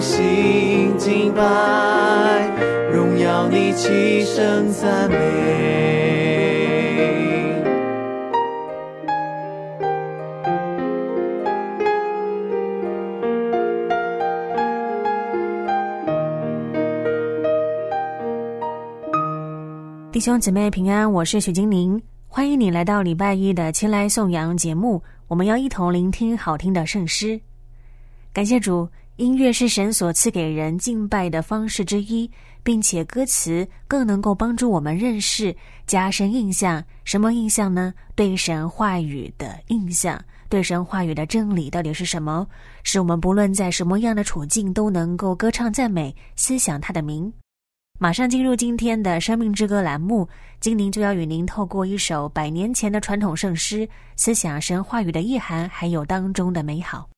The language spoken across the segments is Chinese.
心敬拜，荣耀你，齐声赞美。弟兄姊妹平安，我是许金玲，欢迎你来到礼拜一的前来颂扬节目。我们要一同聆听好听的圣诗。感谢主，音乐是神所赐给人敬拜的方式之一，并且歌词更能够帮助我们认识、加深印象。什么印象呢？对神话语的印象，对神话语的真理到底是什么？使我们不论在什么样的处境，都能够歌唱赞美、思想他的名。马上进入今天的生命之歌栏目，精灵就要与您透过一首百年前的传统圣诗，思想神话语的意涵，还有当中的美好。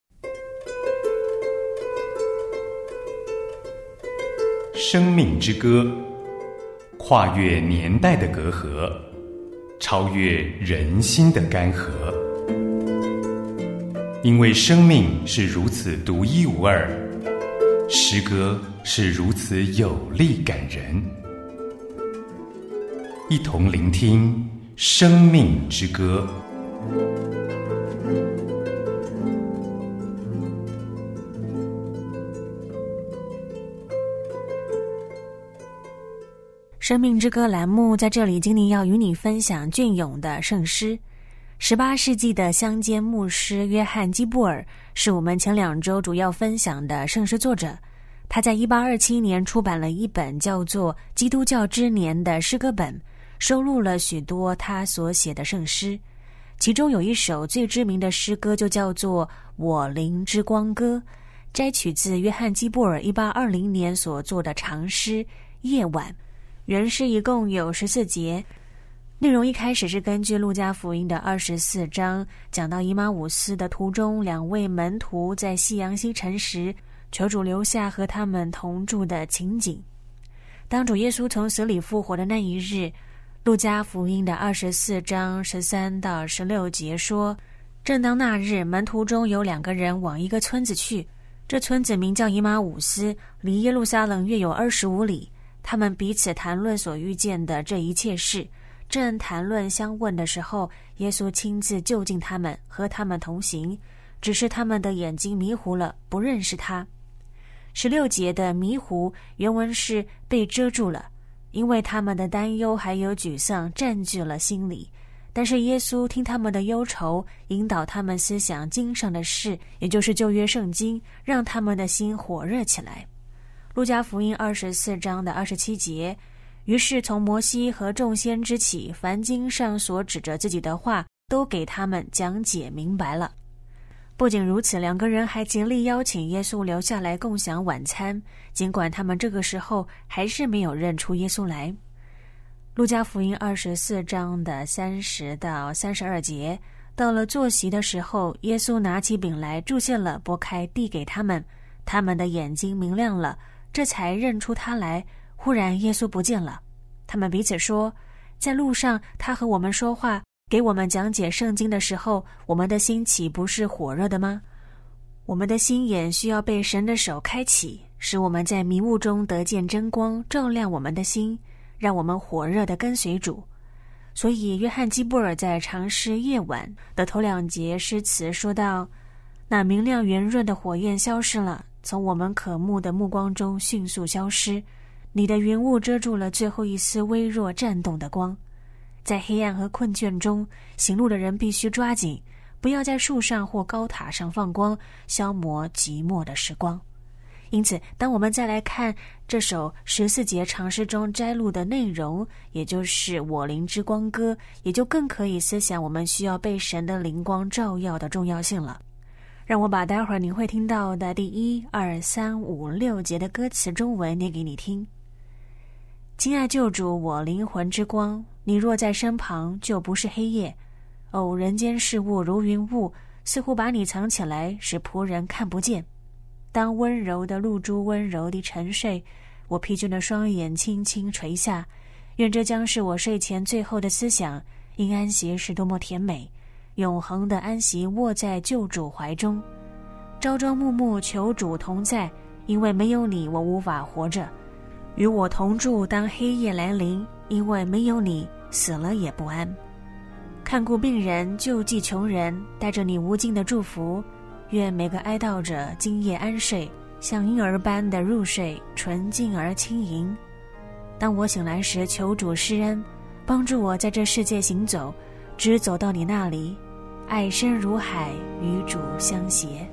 生命之歌，跨越年代的隔阂，超越人心的干涸。因为生命是如此独一无二，诗歌是如此有力感人。一同聆听《生命之歌》。生命之歌栏目在这里，精灵要与你分享隽永的圣诗。十八世纪的乡间牧师约翰基布尔是我们前两周主要分享的圣诗作者。他在一八二七年出版了一本叫做《基督教之年》的诗歌本，收录了许多他所写的圣诗。其中有一首最知名的诗歌，就叫做《我灵之光歌》，摘取自约翰基布尔一八二零年所作的长诗《夜晚》。原诗一共有十四节，内容一开始是根据路加福音的二十四章，讲到以马五斯的途中，两位门徒在夕阳西沉时，求主留下和他们同住的情景。当主耶稣从死里复活的那一日，路加福音的二十四章十三到十六节说：正当那日，门徒中有两个人往一个村子去，这村子名叫以马五斯，离耶路撒冷约有二十五里。他们彼此谈论所遇见的这一切事，正谈论相问的时候，耶稣亲自就近他们，和他们同行。只是他们的眼睛迷糊了，不认识他。十六节的迷糊原文是被遮住了，因为他们的担忧还有沮丧占据了心里。但是耶稣听他们的忧愁，引导他们思想经上的事，也就是旧约圣经，让他们的心火热起来。路加福音二十四章的二十七节，于是从摩西和众先知起，凡经上所指着自己的话，都给他们讲解明白了。不仅如此，两个人还极力邀请耶稣留下来共享晚餐，尽管他们这个时候还是没有认出耶稣来。路加福音二十四章的三十到三十二节，到了坐席的时候，耶稣拿起饼来，祝谢了，拨开，递给他们，他们的眼睛明亮了。这才认出他来。忽然，耶稣不见了。他们彼此说：“在路上，他和我们说话，给我们讲解圣经的时候，我们的心岂不是火热的吗？我们的心眼需要被神的手开启，使我们在迷雾中得见真光，照亮我们的心，让我们火热的跟随主。”所以，约翰基布尔在长诗《夜晚》的头两节诗词说道：“那明亮圆润的火焰消失了。”从我们渴慕的目光中迅速消失，你的云雾遮住了最后一丝微弱颤动的光。在黑暗和困倦中行路的人必须抓紧，不要在树上或高塔上放光，消磨寂寞的时光。因此，当我们再来看这首十四节长诗中摘录的内容，也就是《我灵之光歌》，也就更可以思想我们需要被神的灵光照耀的重要性了。让我把待会儿您会听到的第一、二、三、五、六节的歌词中文念给你听。亲爱救主，我灵魂之光，你若在身旁，就不是黑夜。哦，人间事物如云雾，似乎把你藏起来，使仆人看不见。当温柔的露珠温柔地沉睡，我疲倦的双眼轻轻垂下。愿这将是我睡前最后的思想。因安息是多么甜美，永恒的安息卧在救主怀中。朝朝暮暮求主同在，因为没有你，我无法活着。与我同住，当黑夜来临，因为没有你，死了也不安。看顾病人，救济穷人，带着你无尽的祝福。愿每个哀悼者今夜安睡，像婴儿般的入睡，纯净而轻盈。当我醒来时，求主施恩，帮助我在这世界行走，直走到你那里，爱深如海，与主相携。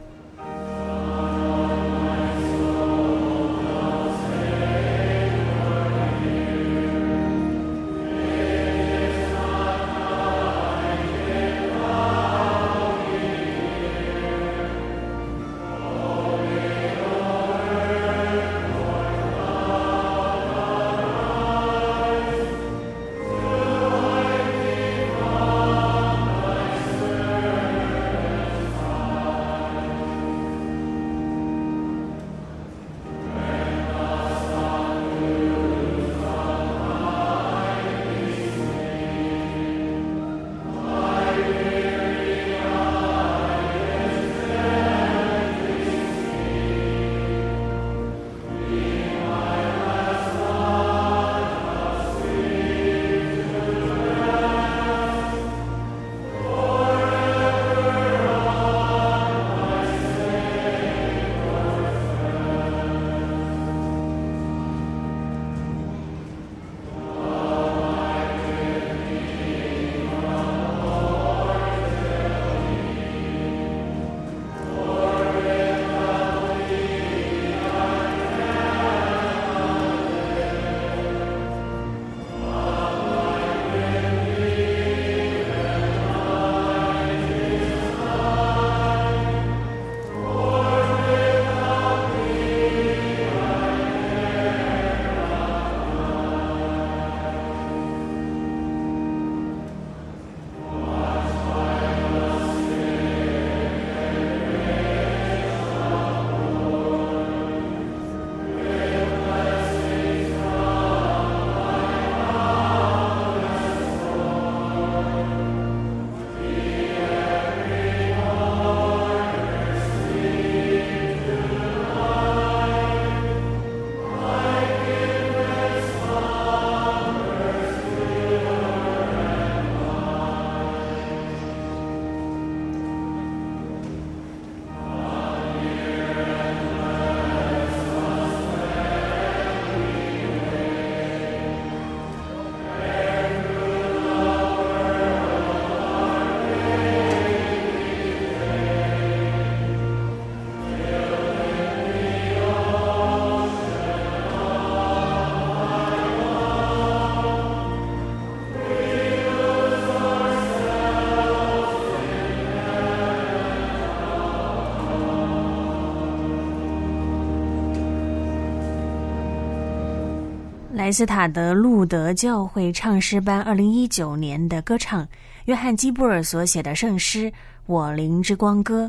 莱斯塔德路德教会唱诗班二零一九年的歌唱，约翰基布尔所写的圣诗《我灵之光歌》。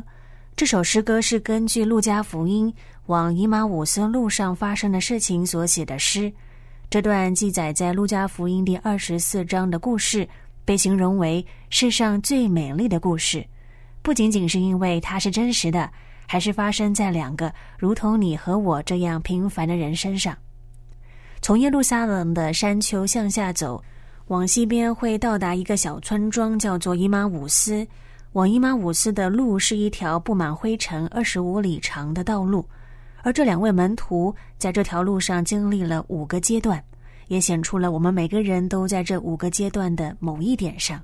这首诗歌是根据路加福音往以马五斯路上发生的事情所写的诗。这段记载在路加福音第二十四章的故事，被形容为世上最美丽的故事。不仅仅是因为它是真实的，还是发生在两个如同你和我这样平凡的人身上。从耶路撒冷的山丘向下走，往西边会到达一个小村庄，叫做伊马伍斯。往伊马伍斯的路是一条布满灰尘、二十五里长的道路，而这两位门徒在这条路上经历了五个阶段，也显出了我们每个人都在这五个阶段的某一点上。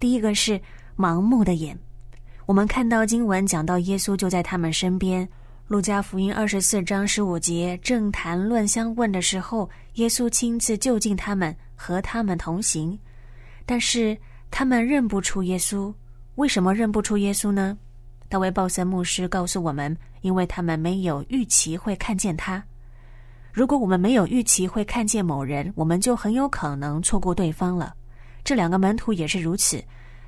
第一个是盲目的眼，我们看到经文讲到耶稣就在他们身边。路加福音二十四章十五节，正谈论相问的时候，耶稣亲自就近他们，和他们同行。但是他们认不出耶稣。为什么认不出耶稣呢？大卫·鲍森牧师告诉我们：因为他们没有预期会看见他。如果我们没有预期会看见某人，我们就很有可能错过对方了。这两个门徒也是如此，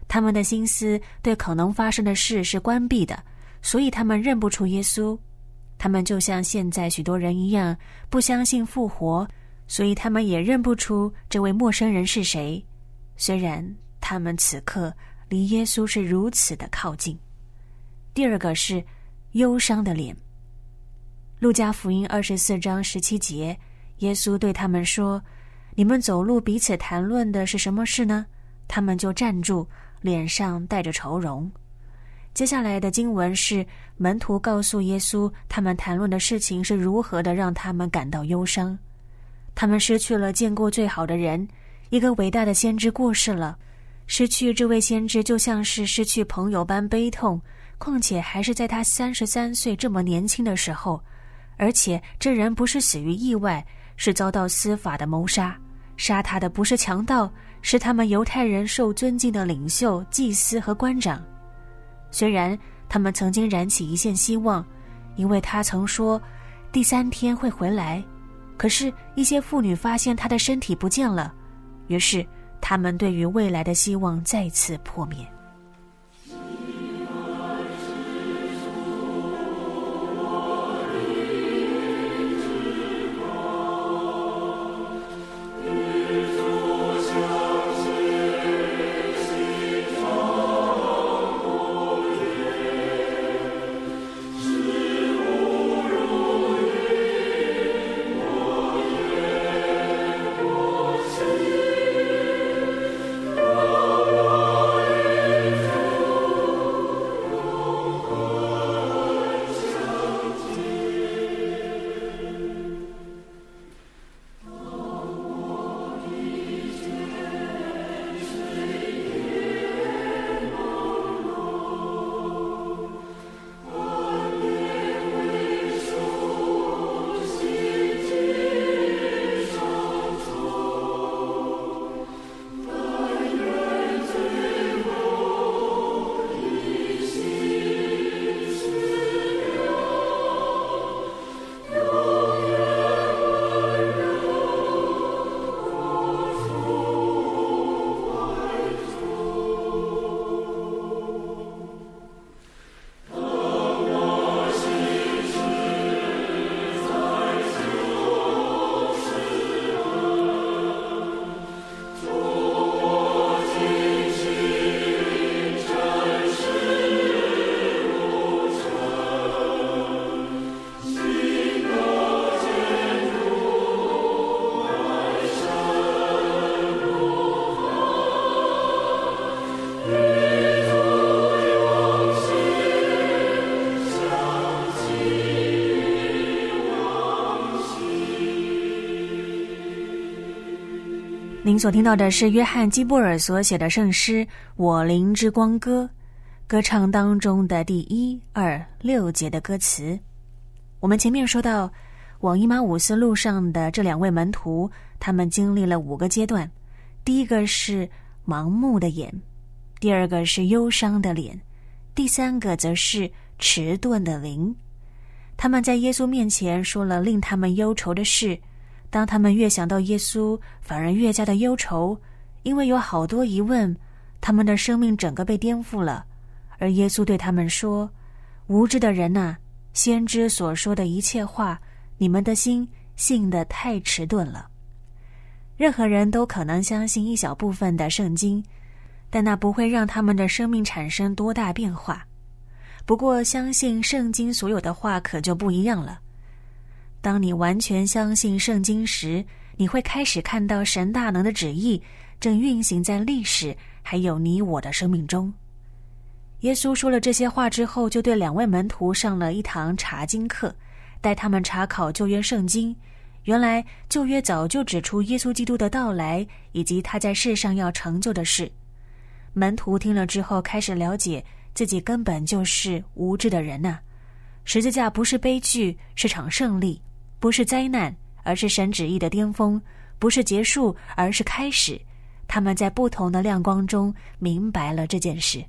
他们的心思对可能发生的事是关闭的，所以他们认不出耶稣。他们就像现在许多人一样，不相信复活，所以他们也认不出这位陌生人是谁。虽然他们此刻离耶稣是如此的靠近。第二个是忧伤的脸。路加福音二十四章十七节，耶稣对他们说：“你们走路彼此谈论的是什么事呢？”他们就站住，脸上带着愁容。接下来的经文是门徒告诉耶稣，他们谈论的事情是如何的让他们感到忧伤。他们失去了见过最好的人，一个伟大的先知过世了。失去这位先知就像是失去朋友般悲痛，况且还是在他三十三岁这么年轻的时候，而且这人不是死于意外，是遭到司法的谋杀。杀他的不是强盗，是他们犹太人受尊敬的领袖、祭司和官长。虽然他们曾经燃起一线希望，因为他曾说第三天会回来，可是，一些妇女发现他的身体不见了，于是他们对于未来的希望再次破灭。您所听到的是约翰·基布尔所写的圣诗《我灵之光歌》，歌唱当中的第一、二、六节的歌词。我们前面说到，往伊马五斯路上的这两位门徒，他们经历了五个阶段：第一个是盲目的眼，第二个是忧伤的脸，第三个则是迟钝的灵。他们在耶稣面前说了令他们忧愁的事。当他们越想到耶稣，反而越加的忧愁，因为有好多疑问，他们的生命整个被颠覆了。而耶稣对他们说：“无知的人呐，先知所说的一切话，你们的心信得太迟钝了。任何人都可能相信一小部分的圣经，但那不会让他们的生命产生多大变化。不过，相信圣经所有的话，可就不一样了。”当你完全相信圣经时，你会开始看到神大能的旨意正运行在历史还有你我的生命中。耶稣说了这些话之后，就对两位门徒上了一堂查经课，带他们查考旧约圣经，原来旧约早就指出耶稣基督的到来以及他在世上要成就的事。门徒听了之后，开始了解自己根本就是无知的人呐。十字架不是悲剧，是场胜利；不是灾难，而是神旨意的巅峰；不是结束，而是开始。他们在不同的亮光中明白了这件事。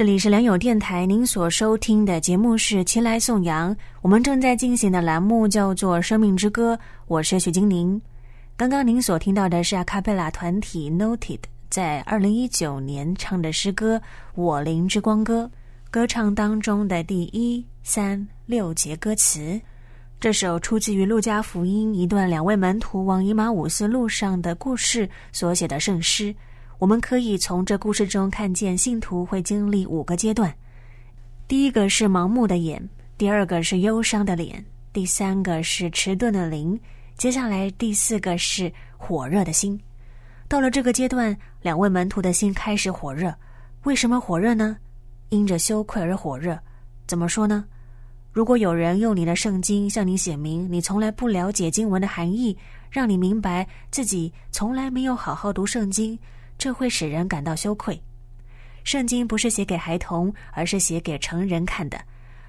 这里是良友电台，您所收听的节目是《前来颂扬》，我们正在进行的栏目叫做《生命之歌》，我是许金玲。刚刚您所听到的是阿卡贝拉团体 Noted 在二零一九年唱的诗歌《我灵之光歌》，歌唱当中的第一、三、六节歌词。这首出自于《路加福音》一段两位门徒往以马五斯路上的故事所写的圣诗。我们可以从这故事中看见，信徒会经历五个阶段：第一个是盲目的眼，第二个是忧伤的脸，第三个是迟钝的灵，接下来第四个是火热的心。到了这个阶段，两位门徒的心开始火热。为什么火热呢？因着羞愧而火热。怎么说呢？如果有人用你的圣经向你写明你从来不了解经文的含义，让你明白自己从来没有好好读圣经。这会使人感到羞愧。圣经不是写给孩童，而是写给成人看的。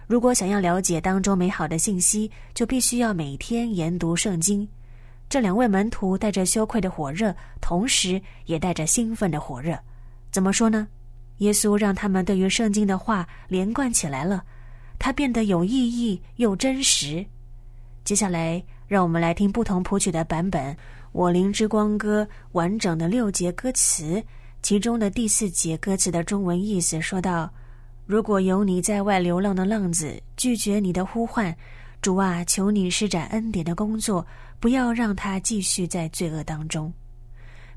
如果想要了解当中美好的信息，就必须要每天研读圣经。这两位门徒带着羞愧的火热，同时也带着兴奋的火热。怎么说呢？耶稣让他们对于圣经的话连贯起来了，它变得有意义又真实。接下来，让我们来听不同谱曲的版本。我灵之光歌完整的六节歌词，其中的第四节歌词的中文意思说道：“如果有你在外流浪的浪子拒绝你的呼唤，主啊，求你施展恩典的工作，不要让他继续在罪恶当中。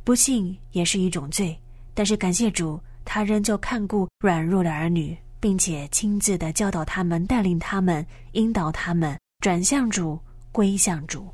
不幸也是一种罪，但是感谢主，他仍旧看顾软弱的儿女，并且亲自的教导他们，带领他们，引导他们转向主，归向主。”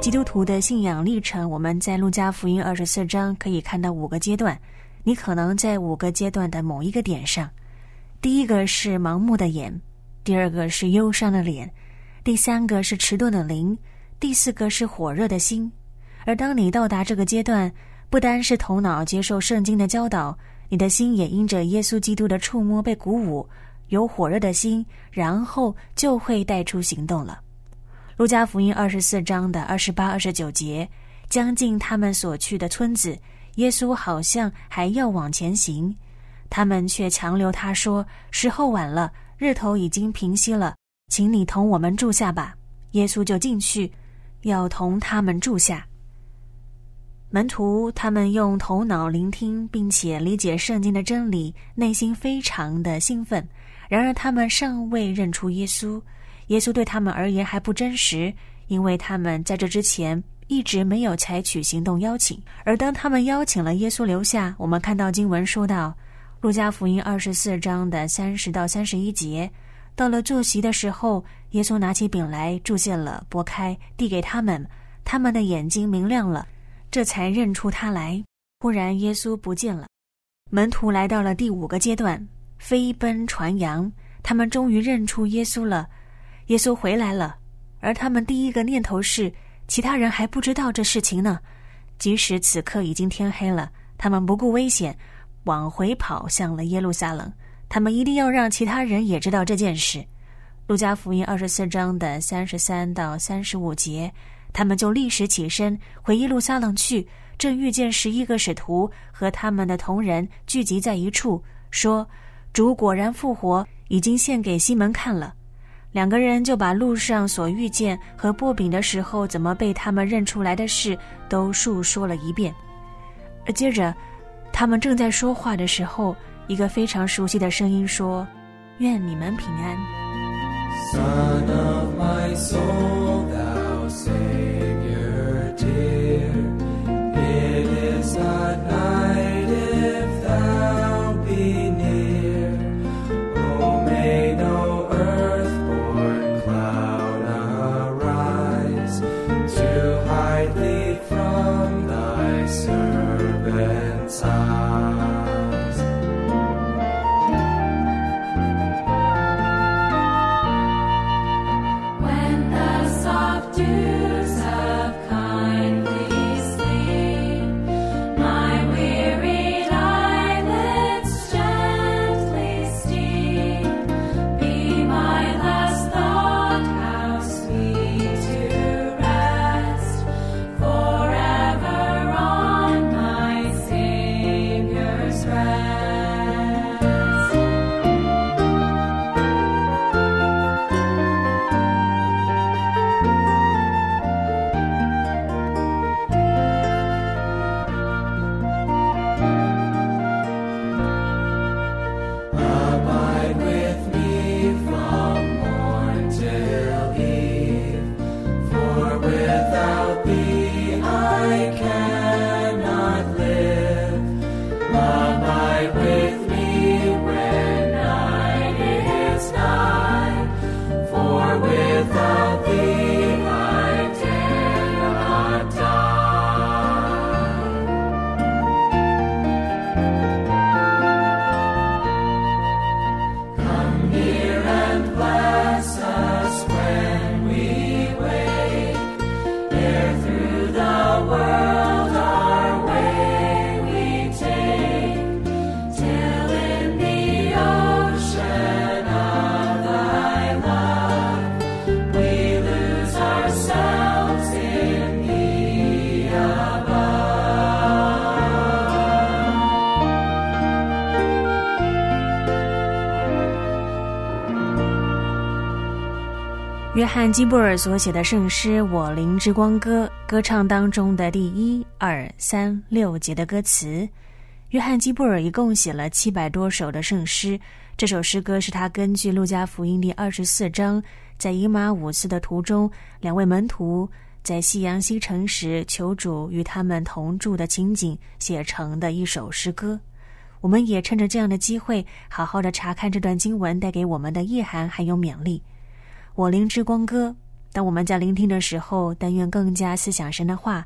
基督徒的信仰历程，我们在路加福音二十四章可以看到五个阶段。你可能在五个阶段的某一个点上。第一个是盲目的眼，第二个是忧伤的脸，第三个是迟钝的灵，第四个是火热的心。而当你到达这个阶段，不单是头脑接受圣经的教导，你的心也因着耶稣基督的触摸被鼓舞，有火热的心，然后就会带出行动了。路加福音二十四章的二十八、二十九节，将近他们所去的村子，耶稣好像还要往前行，他们却强留他说：“时候晚了，日头已经平息了，请你同我们住下吧。”耶稣就进去，要同他们住下。门徒他们用头脑聆听并且理解圣经的真理，内心非常的兴奋。然而他们尚未认出耶稣。耶稣对他们而言还不真实，因为他们在这之前一直没有采取行动邀请。而当他们邀请了耶稣留下，我们看到经文说到，《路加福音》二十四章的三十到三十一节，到了坐席的时候，耶稣拿起饼来，注谢了，拨开，递给他们，他们的眼睛明亮了，这才认出他来。忽然，耶稣不见了。门徒来到了第五个阶段，飞奔传扬，他们终于认出耶稣了。耶稣回来了，而他们第一个念头是，其他人还不知道这事情呢。即使此刻已经天黑了，他们不顾危险，往回跑向了耶路撒冷。他们一定要让其他人也知道这件事。路加福音二十四章的三十三到三十五节，他们就立时起身回耶路撒冷去，正遇见十一个使徒和他们的同人聚集在一处，说：“主果然复活，已经献给西门看了。”两个人就把路上所遇见和剥饼的时候怎么被他们认出来的事都述说了一遍。接着，他们正在说话的时候，一个非常熟悉的声音说：“愿你们平安。”约翰基布尔所写的圣诗《我灵之光歌》，歌唱当中的第一、二、三、六节的歌词。约翰基布尔一共写了七百多首的圣诗。这首诗歌是他根据路加福音第二十四章，在以马五次的途中，两位门徒在夕阳西沉时求主与他们同住的情景写成的一首诗歌。我们也趁着这样的机会，好好的查看这段经文带给我们的意涵还有勉励。我灵之光歌，当我们在聆听的时候，但愿更加思想神的话，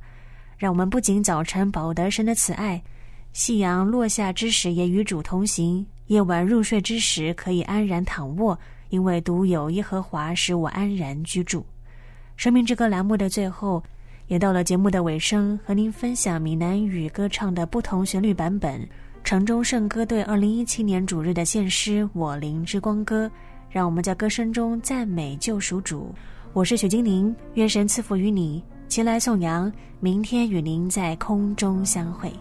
让我们不仅早晨饱得神的慈爱，夕阳落下之时也与主同行；夜晚入睡之时可以安然躺卧，因为独有耶和华使我安然居住。生命之歌栏目的最后，也到了节目的尾声，和您分享闽南语歌唱的不同旋律版本。城中圣歌队二零一七年主日的献诗《我灵之光歌》，让我们在歌声中赞美救赎主。我是雪精灵，愿神赐福于你，前来颂扬，明天与您在空中相会。